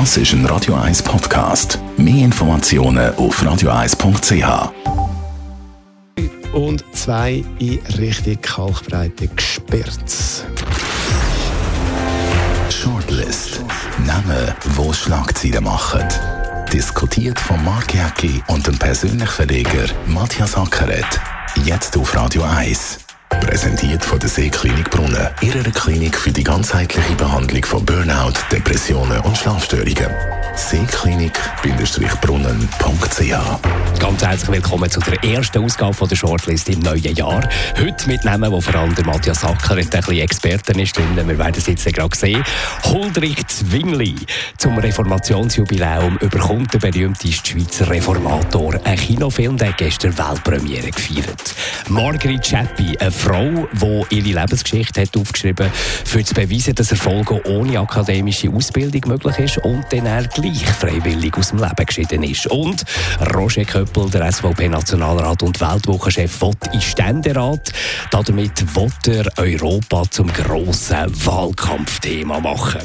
Das ist ein Radio 1 Podcast. Mehr Informationen auf radio1.ch. Und zwei in Richtung Kalkbreite gesperrt. Shortlist. Namen, wo Schlagzeilen machen. Diskutiert von Mark Jäcki und dem persönlichen Verleger Matthias Ackeret. Jetzt auf Radio 1. Präsentiert von der Seeklinik Brunnen. Ihrer Klinik für die ganzheitliche Behandlung von Burnout, Depressionen und Schlafstörungen. Seeklinik-brunnen.ch Ganz herzlich willkommen zu der ersten Ausgabe von der Shortlist im neuen Jahr. Heute mit Namen, wo vor allem der Matthias Acker ein bisschen Experten ist drin. Wir werden es jetzt gerade sehen. Huldrych Zwingli zum Reformationsjubiläum überkommt der berühmteste Schweizer Reformator. Ein Kinofilm, der gestern Weltpremiere gefeiert. Marguerite Schäppi, eine Frau, die ihre Lebensgeschichte hat aufgeschrieben hat, für zu beweisen, dass Erfolg ohne akademische Ausbildung möglich ist und dann er gleich freiwillig aus dem Leben geschieden ist. Und Roger Köppel, der SVP-Nationalrat und Weltwochenchef, will in Ständerat. Damit will er Europa zum grossen Wahlkampfthema machen.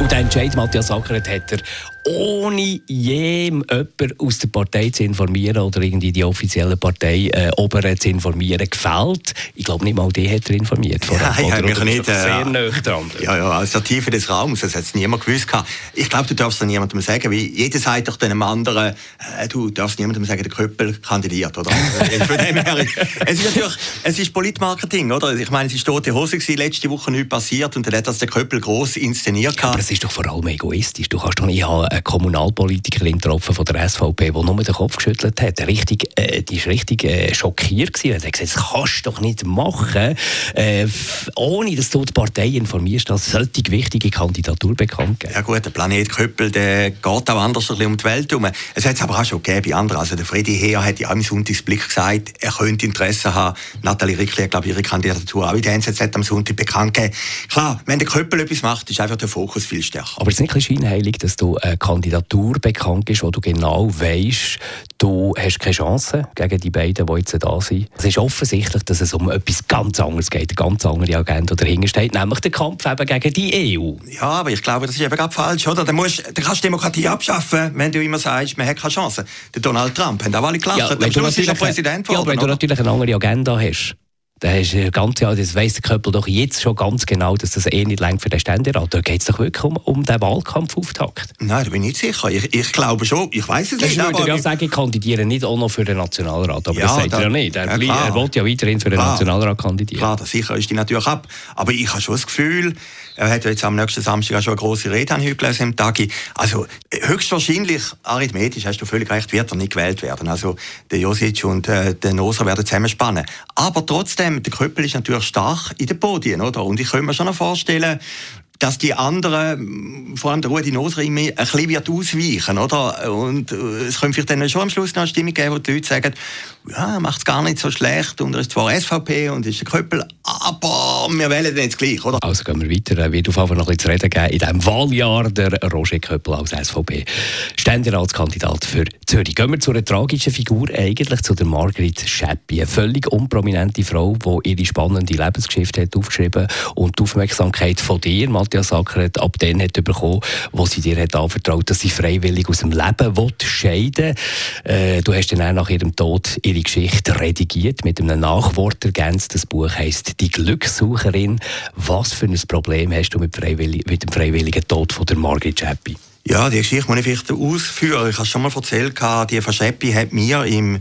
Und der Entscheid Matthias Ackeret hat er ohne jem jemanden aus der Partei zu informieren oder irgendwie die offizielle Partei äh, Oberen zu informieren, gefällt. Ich glaube, nicht mal die hat er informiert. Vorher, ja, ja, oder, oder nicht, sehr äh, dran. Ja, ja, aus der Tiefe des Raums, das hat es niemand gewusst. Ich glaube, du darfst es niemandem sagen, weil jeder sagt doch einem anderen, äh, du darfst niemandem sagen, der Köppel kandidiert, oder? Äh, von dem her, es ist natürlich, es ist Politmarketing, oder? Ich meine, es ist tote Hose gewesen, letzte Woche nichts passiert und dann hat das der Köppel gross inszeniert. Ja, aber es ist doch vor allem egoistisch. Du kannst doch nicht haben, eine Kommunalpolitikerin getroffen von der SVP, die nur den Kopf geschüttelt hat. Richtig, äh, die war richtig äh, schockiert. Gewesen. Er hat gesagt, das kannst du doch nicht machen, äh, ohne dass du die Partei informierst, dass solche wichtige Kandidatur bekannt geben. Ja gut, der Planet Köppel der geht auch anders um die Welt herum. Es hat es aber auch schon gegeben bei anderen. Also der Freddy Heer hat ja auch im Sonntagsblick gesagt, er könnte Interesse haben. Nathalie Rickli hat, glaube ich, ihre Kandidatur auch in der NZZ am Sonntag bekannt gegeben. Klar, wenn der Köppel etwas macht, ist einfach der Fokus viel stärker. Aber es ist nicht ein scheinheilig, dass du eine Kandidatur bekannt bist, wo du genau weißt, du hast keine Chance gegen die beiden, die jetzt da sind. Es ist offensichtlich, dass es um etwas ganz anderes geht, eine ganz andere Agenda dahinter steht, nämlich der Kampf eben gegen die EU. Ja, aber ich glaube, das ist eben gerade falsch, oder? Da, musst, da kannst du Demokratie abschaffen, wenn du immer sagst, man hat keine Chance. Der Donald Trump hat auch alle gelacht, ja, am Schluss ist er Präsident geworden. Ja, aber wenn du natürlich eine andere Agenda hast, da ist ganz, ja, das weiss der Köppel doch jetzt schon ganz genau, dass das eh nicht längt für den Ständerat. Da geht es doch wirklich um, um den Wahlkampfauftakt. Nein, da bin ich nicht sicher. Ich, ich glaube schon, ich weiß es nicht. Ich würde ja sagen, ich kandidiere nicht auch noch für den Nationalrat. Aber ja, das sagt er ja nicht. Er, ja, er will ja weiterhin für den klar, Nationalrat kandidieren. Klar, das sicher ist die natürlich ab. Aber ich habe schon das Gefühl, er hat jetzt am nächsten Samstag auch schon eine grosse Rede an gelesen im Tagi. Also höchstwahrscheinlich, arithmetisch hast du völlig recht, wird er nicht gewählt werden. Also der Josic und äh, der Noser werden zusammenspannen. Aber trotzdem, der Köppel ist natürlich stark in den Podien, oder? Und ich könnte mir schon noch vorstellen, dass die anderen, vor allem der Rudi Noser, immer ein bisschen wird ausweichen, oder? Und äh, es könnte vielleicht dann schon am Schluss noch eine Stimmung geben, wo die Leute sagen, ja, macht es gar nicht so schlecht und er ist zwar SVP und ist ein Köppel, aber wir wählen den jetzt gleich, oder? Also gehen wir weiter. Er wird auf jeden Fall noch bisschen zu reden geben in diesem Wahljahr der Roger Köppel als SVP Ständeratskandidat für Zürich. Gehen wir zu einer tragischen Figur, eigentlich zu der Margrit Schäppi. Eine völlig unprominente Frau, die ihre spannende Lebensgeschichte hat aufgeschrieben und die Aufmerksamkeit von dir, Matthias Acker, ab dann hat bekommen, wo sie dir hat anvertraut, dass sie freiwillig aus dem Leben will, scheiden äh, Du hast dann auch nach ihrem Tod ihre Geschichte redigiert, mit einem Nachwort ergänzt. Das Buch heisst «Die Glückssucherin». Was für ein Problem hast du mit, mit dem freiwilligen Tod von der Margrit Schäppi? Ja, die Geschichte muss ich vielleicht ausführen. Ich habe schon mal erzählt, die Frau Schäppi hat mir im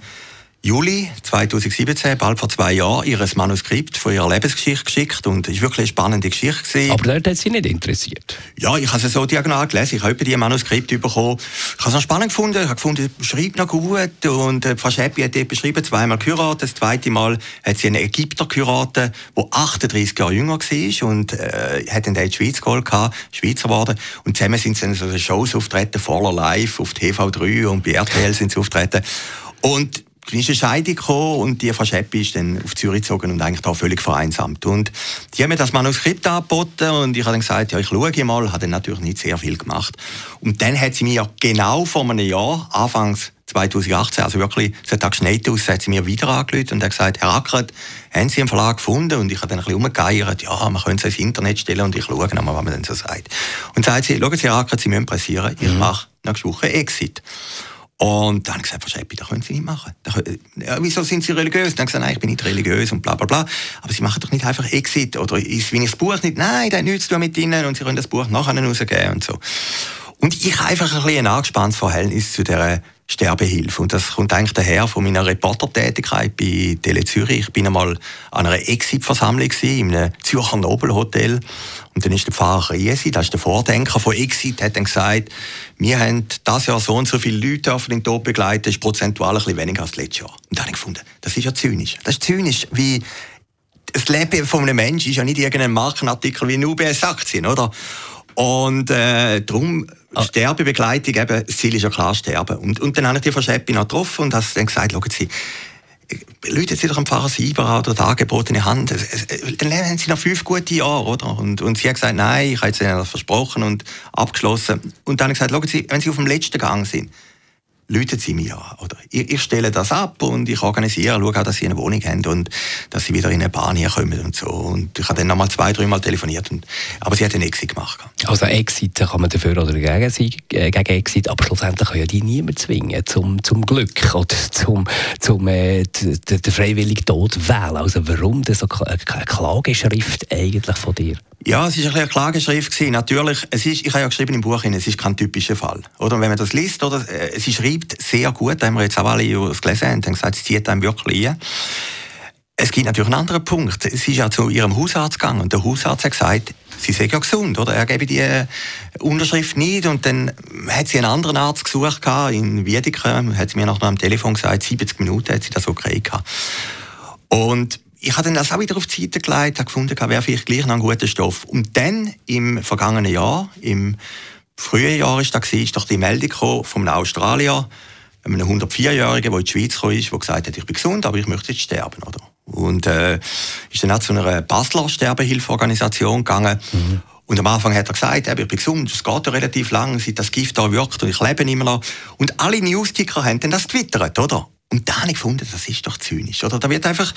Juli 2017, bald vor zwei Jahren, ihr Manuskript von ihrer Lebensgeschichte geschickt und es war wirklich eine spannende Geschichte. Gewesen. Aber dort hat sie nicht interessiert? Ja, ich habe es so diagonal gelesen, ich habe die Manuskript bekommen. Ich habe es noch spannend gefunden, ich habe gefunden, schreibt noch gut und äh, Frau Schäppi hat dort beschrieben, zweimal geheiratet, das zweite Mal hat sie einen Ägypter geheiratet, der 38 Jahre jünger war und äh, hat dann in die Schweiz geholt, Schweizer geworden und zusammen sind sie in so Shows auftreten, voller Live auf TV3 und bei RTL sind sie auftreten und dann ist eine Scheidung gekommen und die Frau Scheppi ist dann auf Zürich gezogen und eigentlich da völlig vereinsamt. Und die haben mir das Manuskript angeboten und ich habe dann gesagt, ja, ich schaue mal, habe dann natürlich nicht sehr viel gemacht. Und dann hat sie mir genau vor einem Jahr, anfangs 2018, also wirklich, es hat geschneit aus, hat sie mir wieder angerufen und hat gesagt, Herr Ackert, haben Sie einen Verlag gefunden? Und ich habe dann ein bisschen umgegeiert, ja, man könnte es ins Internet stellen und ich schaue nochmal, was man dann so sagt. Und sagt sie, schauen Sie, Herr Ackert, Sie müssen pressieren, ich mhm. mache nächste Woche Exit. Und dann habe ich gesagt, Frau Scheppi, das können Sie nicht machen. Ja, wieso sind Sie religiös? Dann habe ich gesagt, nein, ich bin nicht religiös und bla bla bla. Aber Sie machen doch nicht einfach Exit oder ist, wenn ich das Buch nicht, nein, das hat nichts zu tun mit Ihnen und Sie können das Buch nachher rausgeben und so. Und ich habe einfach ein bisschen ein angespanntes Verhältnis zu dieser Sterbehilfe. Und das kommt eigentlich daher von meiner Reportertätigkeit bei Tele Zürich. Ich bin einmal an einer Exit-Versammlung in einem Zürcher Nobelhotel. Und dann ist der Pfarrer Riesi, das ist der Vordenker von Exit, hat dann gesagt, wir haben dieses Jahr so und so viele Leute auf den Tod begleitet, das ist prozentual ein bisschen weniger als letztes Jahr. Und dann habe ich gefunden, das ist ja zynisch. Das ist zynisch, wie das Leben von einem Menschen ist ja nicht irgendein Markenartikel wie eine UBS-Aktien, oder? Und äh, darum. Sterbebegleitung, eben, das Ziel ist ja klar sterben. Und, und dann habe ich die Frau Scheppi noch getroffen und habe dann gesagt, schauen Sie, Leute Sie doch am Pfarrer Sieber oder der angebotene Hand. Dann lernen Sie noch fünf gute Jahre, oder? Und, und sie hat gesagt, nein, ich habe es Ihnen versprochen und abgeschlossen. Und dann habe ich gesagt, schauen Sie, wenn Sie auf dem letzten Gang sind, läuten Sie mich an. Oder ich, ich, stelle das ab und ich organisiere, schaue auch, dass Sie eine Wohnung haben und dass Sie wieder in eine Bahn hier kommen und so. Und ich habe dann nochmal zwei, dreimal telefoniert. Und, aber sie hat einen Exit gemacht. Also Exit kann man dafür oder dagegen sein, äh, gegen Exit, aber schlussendlich kann ja die niemand zwingen zum, zum Glück oder zum, zum äh, freiwilligen Tod wählen. Also warum das so eine Klageschrift eigentlich von dir? Ja, es war ein eine Klageschrift. Gewesen. Natürlich, es ist, ich habe ja geschrieben im Buch, es ist kein typischer Fall. Oder wenn man das liest, oder, äh, sie schreibt sehr gut, da haben wir jetzt auch alle das gelesen haben, haben gesagt, es zieht einem wirklich ein. Es gibt natürlich einen anderen Punkt. Sie ist ja zu ihrem Hausarzt gegangen und der Hausarzt hat gesagt, sie sei ja gesund, oder? Er gebe die äh, Unterschrift nicht und dann hat sie einen anderen Arzt gesucht in Wiedeke, hat sie mir noch am Telefon gesagt, 70 Minuten hat sie das okay gehabt. Und ich habe dann das auch wieder auf die Seite gelegt, habe gefunden, wäre vielleicht gleich noch ein guter Stoff. Und dann, im vergangenen Jahr, im frühen Jahr ist das, ist doch die Meldung von einem Australier, einem 104-Jährigen, der in die Schweiz kam, der gesagt hat, ich bin gesund, aber ich möchte jetzt sterben, oder? Und äh, ist dann auch zu einer Basler Sterbehilfeorganisation gegangen. Mhm. Und am Anfang hat er gesagt, ich bin gesund, es geht ja relativ lang, seit das Gift da wirkt und ich lebe immer noch. Und alle Newsticker haben dann das twittert, oder? Und da habe ich gefunden, das ist doch zynisch. Oder? Da wird einfach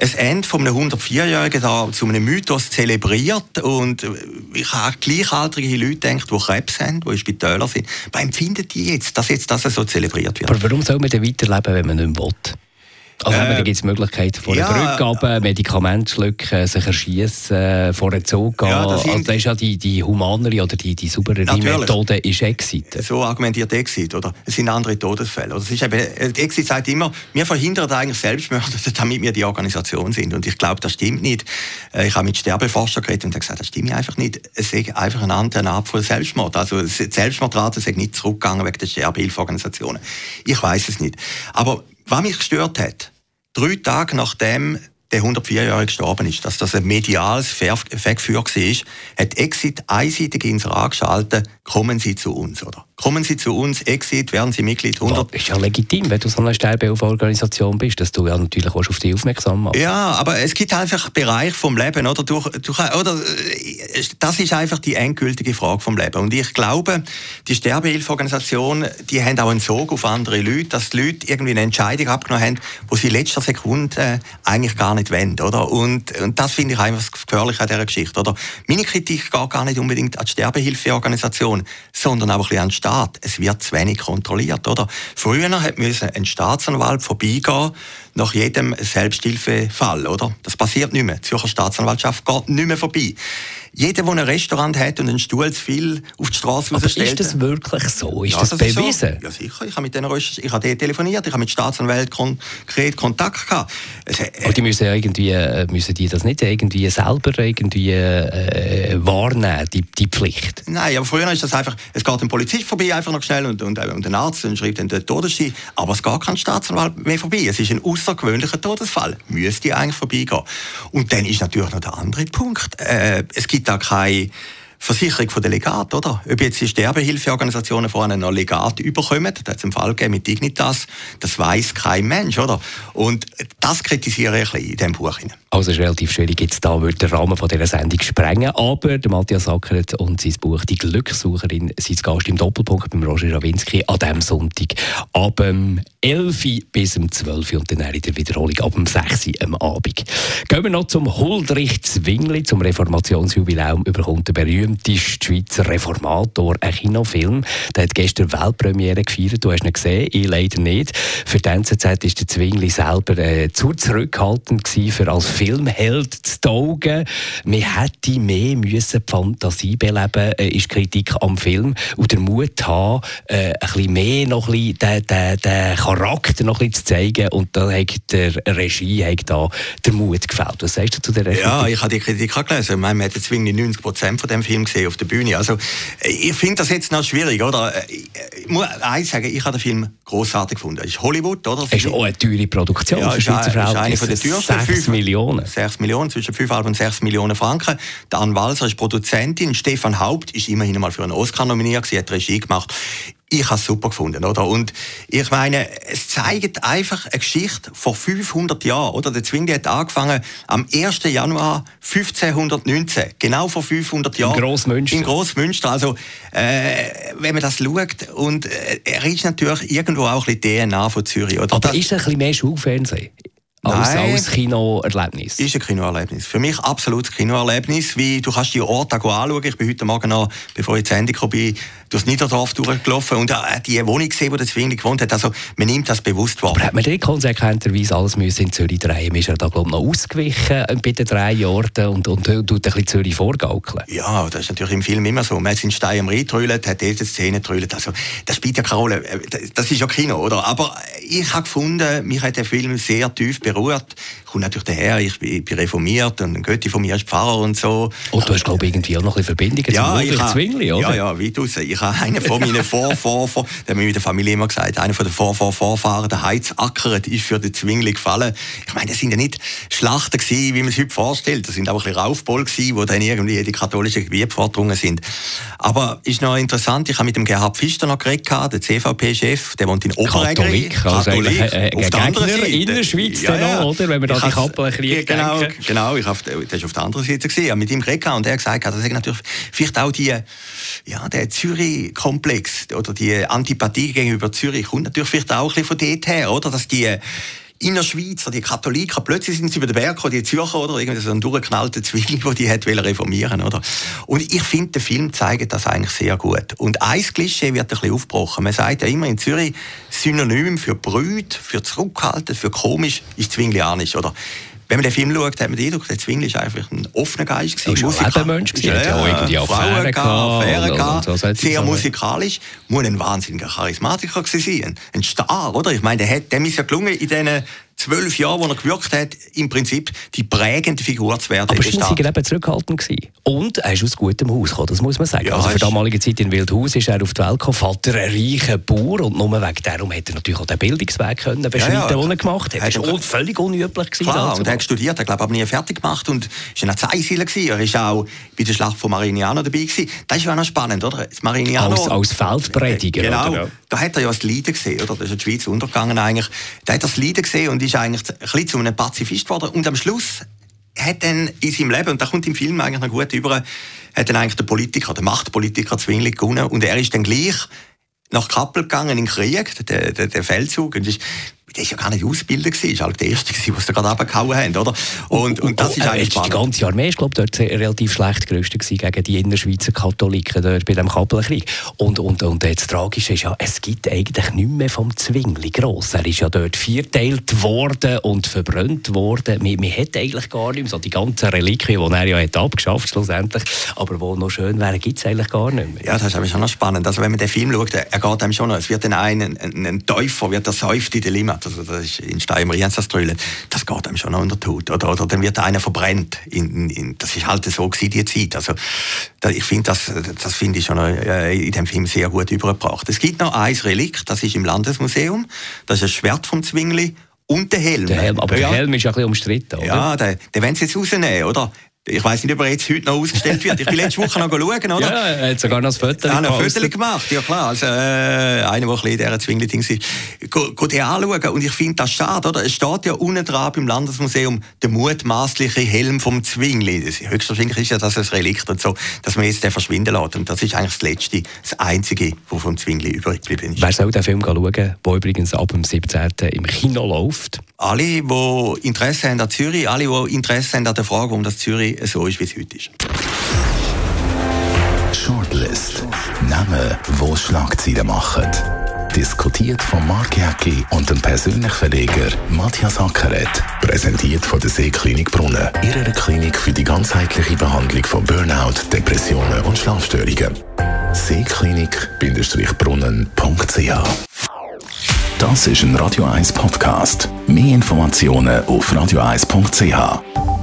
ein Ende von einem 104-Jährigen da zu einem Mythos zelebriert. Und ich habe gleichaltrige Leute gedacht, die Krebs haben, die in Spitälern sind. Was empfinden die jetzt, dass jetzt das so zelebriert wird? Aber warum soll man denn weiterleben, wenn man nicht mehr will? Also äh, da gibt es Möglichkeiten von ja, der Brücke Medikamente schlucken, sich erschießen, vor den Zug gehen. Ja, das, also das ist ja die, die humanere oder die, die sauberere Methode ist Exit. So argumentiert Exit, oder? Es sind andere Todesfälle. Oder? Es ist eben, Exit sagt immer, wir verhindern eigentlich Selbstmörder, damit wir die Organisation sind. Und ich glaube, das stimmt nicht. Äh, ich habe mit Sterbeforschern geredet und gesagt, das stimmt einfach nicht. Es ist einfach eine andere Art von Selbstmord. Also die Selbstmordrate sind nicht zurückgegangen wegen der Sterbehilfeorganisationen. Ich weiß es nicht. Aber was mich gestört hat, drei Tage nachdem der 104-Jährige gestorben ist, dass das ein mediales Vergefühl war, hat Exit einseitig ins Rad geschaltet, kommen Sie zu uns, oder? Kommen Sie zu uns, Exit, werden Sie Mitglied 100. Das ist ja legitim, wenn du so eine Sterbehilfeorganisation bist, dass du ja natürlich auch auf dich aufmerksam machst. Ja, aber es gibt einfach Bereich vom Leben, oder? Du, du, oder? Äh, das ist einfach die endgültige Frage vom Leben. Und ich glaube, die Sterbehilfeorganisation, die haben auch einen Sog auf andere Leute, dass die Leute irgendwie eine Entscheidung abgenommen haben, wo sie in letzter Sekunde äh, eigentlich gar nicht wollen, oder? Und, und das finde ich einfach das an dieser Geschichte, oder? Meine Kritik geht gar nicht unbedingt an die Sterbehilfeorganisation, sondern auch ein bisschen an die Staat. Es wird zu wenig kontrolliert, oder? Früher musste ein Staatsanwalt vorbeigehen nach jedem Selbsthilfefall, oder? Das passiert nicht mehr. Die Zürcher Staatsanwaltschaft geht nicht mehr vorbei. Jeder, der ein Restaurant hat und einen Stuhl zu viel auf die Straße Aber ist das wirklich so? Ist ja, das, das bewiesen? Ist so. Ja, sicher. Ich habe mit denen ich habe telefoniert, ich habe mit Staatsanwälten konkret Kontakt gehabt. Es, äh, Aber die müssen ja irgendwie, äh, müssen die das nicht irgendwie selber irgendwie äh, wahrnehmen, die, die Pflicht? Nein, aber früher ist das einfach, es geht ein Polizist vorbei, einfach noch schnell und, und, und ein Arzt und schreibt dann den Todesschein, aber es geht kein Staatsanwalt mehr vorbei. Es ist ein außergewöhnlicher Todesfall. Müsste eigentlich vorbeigehen. Und dann ist natürlich noch der andere Punkt. Äh, es gibt da keine Versicherung von Legat, oder? Ob jetzt die Sterbehilfeorganisationen vorne noch Legat überkommen, da hat es einen Fall gegeben mit Dignitas, das weiß kein Mensch, oder? Und das kritisiere ich ein bisschen in diesem Buch. Also es ist relativ schwierig, jetzt da würde der Rahmen von dieser Sendung sprengen, aber der Matthias Ackert und sein Buch «Die Glückssucherin» sind Gast im Doppelpunkt beim Roger Rawinski an diesem Sonntag ab dem 11 bis zum 12 und dann in der Wiederholung ab dem 6 am Abend. Gehen wir noch zum Huldrich Zwingli, zum Reformationsjubiläum überkommt der berühmteste Schweizer Reformator einen Kinofilm. Der hat gestern Weltpremiere gefeiert, du hast ihn gesehen, ich leider nicht. Für die NZZ war der Zwingli selber äh, zu zurückhaltend gewesen, für als Filmheld zu taugen. Man hätte mehr müssen die Fantasie beleben, äh, ist Kritik am Film und der Mut haben, äh, ein bisschen mehr noch ein bisschen den, den, den Charakter noch ein bisschen zu zeigen und da hat der Regie hat da der Mut gefällt. Was sagst du zu der Kritik? Ja, ich habe die Kritik auch gelesen. Ich meine, man hat jetzt 90 Prozent von dem Film gesehen auf der Bühne. Also ich finde das jetzt noch schwierig, oder? Ich muss eins sagen, ich habe den Film großartig gefunden. Es ist Hollywood, oder? Es ist auch eine teure Produktion ja, für Schweizer. Ist eine den teuersten. 6 Millionen. 6 Millionen, zwischen 5,5 und 6 Millionen Franken. Dan Walser ist Produzentin. Stefan Haupt ist immerhin mal für einen Oscar nominiert. Sie hat Regie gemacht ich habe es super gefunden, oder? Und ich meine, es zeigt einfach eine Geschichte vor 500 Jahren, oder? Der Zwingli hat angefangen am 1. Januar 1519, genau vor 500 Jahren. In Grossmünster. In Grossmünster. Also, äh, wenn man das schaut, und äh, er ist natürlich irgendwo auch ein bisschen DNA von Zürich, oder? Aber das, ist ein bisschen mehr Schulfernsehen? als, Nein, als Kinoerlebnis? Ist ein Kinoerlebnis. Für mich absolutes Kinoerlebnis. Wie, du kannst die Orte anschauen. Ich bin heute Morgen noch, bevor ich zu Ende kam, durchs Niederdorf durchgelaufen und äh, die Wohnung gesehen, wo der Zwingli gewohnt hat. Also man nimmt das bewusst wahr. Aber hat man nicht konsequenterweise alles müssen in Zürich drehen müssen? Ist er da glaube ich noch ausgewichen bei den drei Orten und, und, und tut ein bisschen Zürich vorgaukeln? Ja, das ist natürlich im Film immer so. Man hat in Stein am Rhein trüllt, hat diese Szene trüllt. Also das spielt ja keine Rolle. Das ist ja Kino, oder? Aber ich habe gefunden, mich hat der Film sehr tief berührt. Ich komme natürlich daher, ich bin, bin reformiert und ein Götti von mir ist Pfarrer und so. Und du hast glaube ich irgendwie auch noch ein bisschen Verbindungen ja, zum Ulrich Zwingli, oder? Ja, ja, wie du sagst ich habe einen von meinen Vor, Vor, Vor, der hat mir mit der Familie immer gesagt, einer von den Vor, Vor, Vorfahren, der Heizackeret, ist für den Zwingli gefallen. Ich meine, das sind ja nicht Schlachten gewesen, wie man es heute vorstellt. Das sind auch ein bisschen Raufboll gewesen, wo dann irgendwie die katholischen Gebiete vorgedrungen sind. Aber ist noch interessant, ich habe mit dem Gerhard Pfister noch geredet, der CVP-Chef, der wohnt in Oberägeri. Katholik, also Katholik, äh, auf der anderen Seite. in der Schweiz ja, ja. Noch, oder? Wenn wir da die Kappel kriegen. Genau, genau, ich habe, das war auf der anderen Seite gesehen, mit ihm geredet und er hat gesagt, das ist natürlich vielleicht auch die, ja, der Zürich-Komplex oder die Antipathie gegenüber Zürich kommt natürlich vielleicht auch ein bisschen von dort her, oder? Dass die in der Schweiz, die Katholiken, plötzlich sind sie über den Berg gekommen, die Zürcher, oder? Irgendwie so ein durchgeknallter Zwilling, der die hat reformieren oder? Und ich finde, der Film zeigt das eigentlich sehr gut. Und ein Klischee wird ein bisschen aufgebrochen. Man sagt ja immer in Zürich, Synonym für Brüd, für zurückhaltend, für komisch ist Zwinglianisch, oder? Wenn man den Film schaut, hat man den Eindruck, der Zwingli war einfach ein offener Geist. Er war ein Mensch, ja, ja, auch irgendwie gehabt, Affären gehabt, sehr musikalisch, muss ein wahnsinniger Charismatiker sein, ein Star, oder? Ich meine, der hat, dem ist ja gelungen, in diesen zwölf Jahren, wo er gewirkt hat, im Prinzip die prägende Figur zu werden. Aber Schweizer war eben zurückhaltend. Gewesen. Und er ist aus gutem Haus gekommen, das muss man sagen. Ja, also für damalige Zeit in Wildhaus ist er auf die Welt gekommen, Vater ein reicher Bauer und nur wegen darum hätte er natürlich auch den Bildungsweg können beschreiten, ja, ja. den er gemacht hat. Das war völlig unüblich. Gewesen, Klar, und er hat studiert, er glaube aber nie fertig gemacht und war ein Zeisieler Er war auch bei der Schlacht von Marignano dabei gewesen. Das ist ja auch noch spannend, oder? Das Marignano, als, als Feldprediger, Genau, oder? Da hat er ja das Leiden gesehen, oder? Da ist die Schweiz untergegangen eigentlich. Da hat er das Leiden gesehen und ist eigentlich ein bisschen zu einem Pazifist geworden. Und am Schluss hat dann in seinem Leben, und da kommt im Film eigentlich noch gut über, hat dann eigentlich der Politiker, der Machtpolitiker Zwingli gewonnen. Und er ist dann gleich nach Kappel gegangen in den Krieg, der, der, der Feldzug. Und ist der ist ja gar nicht ausgebildet gewesen, ist halt der Erste gewesen, was da gerade abgehauen haben, oder? Und, und das oh, ist eigentlich spannend. Die ganze Armee ist, glaube dort relativ schlecht gerüstet gewesen gegen die Innerschweizer Katholiken dort bei dem Kappelkrieg. Und, und, und das Tragische ist ja, es gibt eigentlich nicht mehr vom Zwingli gross. Er ist ja dort vierteilt worden und verbrannt worden. Man, man hat eigentlich gar nicht mehr so die ganzen Reliquien, die er ja hat abgeschafft schlussendlich, aber wo noch schön wären, gibt es eigentlich gar nicht mehr. Ja, das ist aber schon noch spannend. Also wenn man den Film schaut, er geht einem schon noch, es wird dann ein, ein, ein Täufer, wird er säuft in der Limmat also das ist in Steinmar das Trüllen, das geht einem schon unter Tod. Oder, oder dann wird einer verbrennt. In, in, das ist halt so gewesen, die Zeit. Also, da, ich finde, das, das finde ich schon äh, in dem Film sehr gut übergebracht. Es gibt noch ein Relikt, das ist im Landesmuseum. Das ist das Schwert vom Zwingli und der Helm. Der Helm aber ja. der Helm ist ja ein bisschen umstritten, oder? Ja, den, den wollen sie jetzt rausnehmen, oder? Ich weiß nicht, ob er jetzt heute noch ausgestellt wird. Ich bin letzte Woche noch schauen, oder? Ja, er hat sogar noch ein Foto gemacht. ein Foto gemacht, ja klar. Also, äh, einer, der ein bisschen in dieser Zwingli-Ding war. Geht den anschauen. Und ich finde das schade, oder? Es steht ja unten dran beim Landesmuseum der mutmaßliche Helm vom Zwingli. Das, höchstwahrscheinlich ist ja das ein Relikt und so, dass man jetzt den verschwinden lässt. Und das ist eigentlich das Letzte, das Einzige, was vom Zwingli übrig geblieben ist. Wer soll den Film schauen, der übrigens ab dem 17. im Kino läuft? Alle, die Interesse haben an Zürich, alle, die Interesse haben an der Frage, warum das Zürich so ist, wie es heute ist. Shortlist. Namen, wo Schlagzeilen machen. Diskutiert von Mark Jäcki und dem persönlichen Verleger Matthias Ackeret. Präsentiert von der Seeklinik Brunnen. Ihrer Klinik für die ganzheitliche Behandlung von Burnout, Depressionen und Schlafstörungen. Seeklinik-brunnen.ch Das ist ein Radio 1 Podcast. Mehr Informationen auf radio1.ch.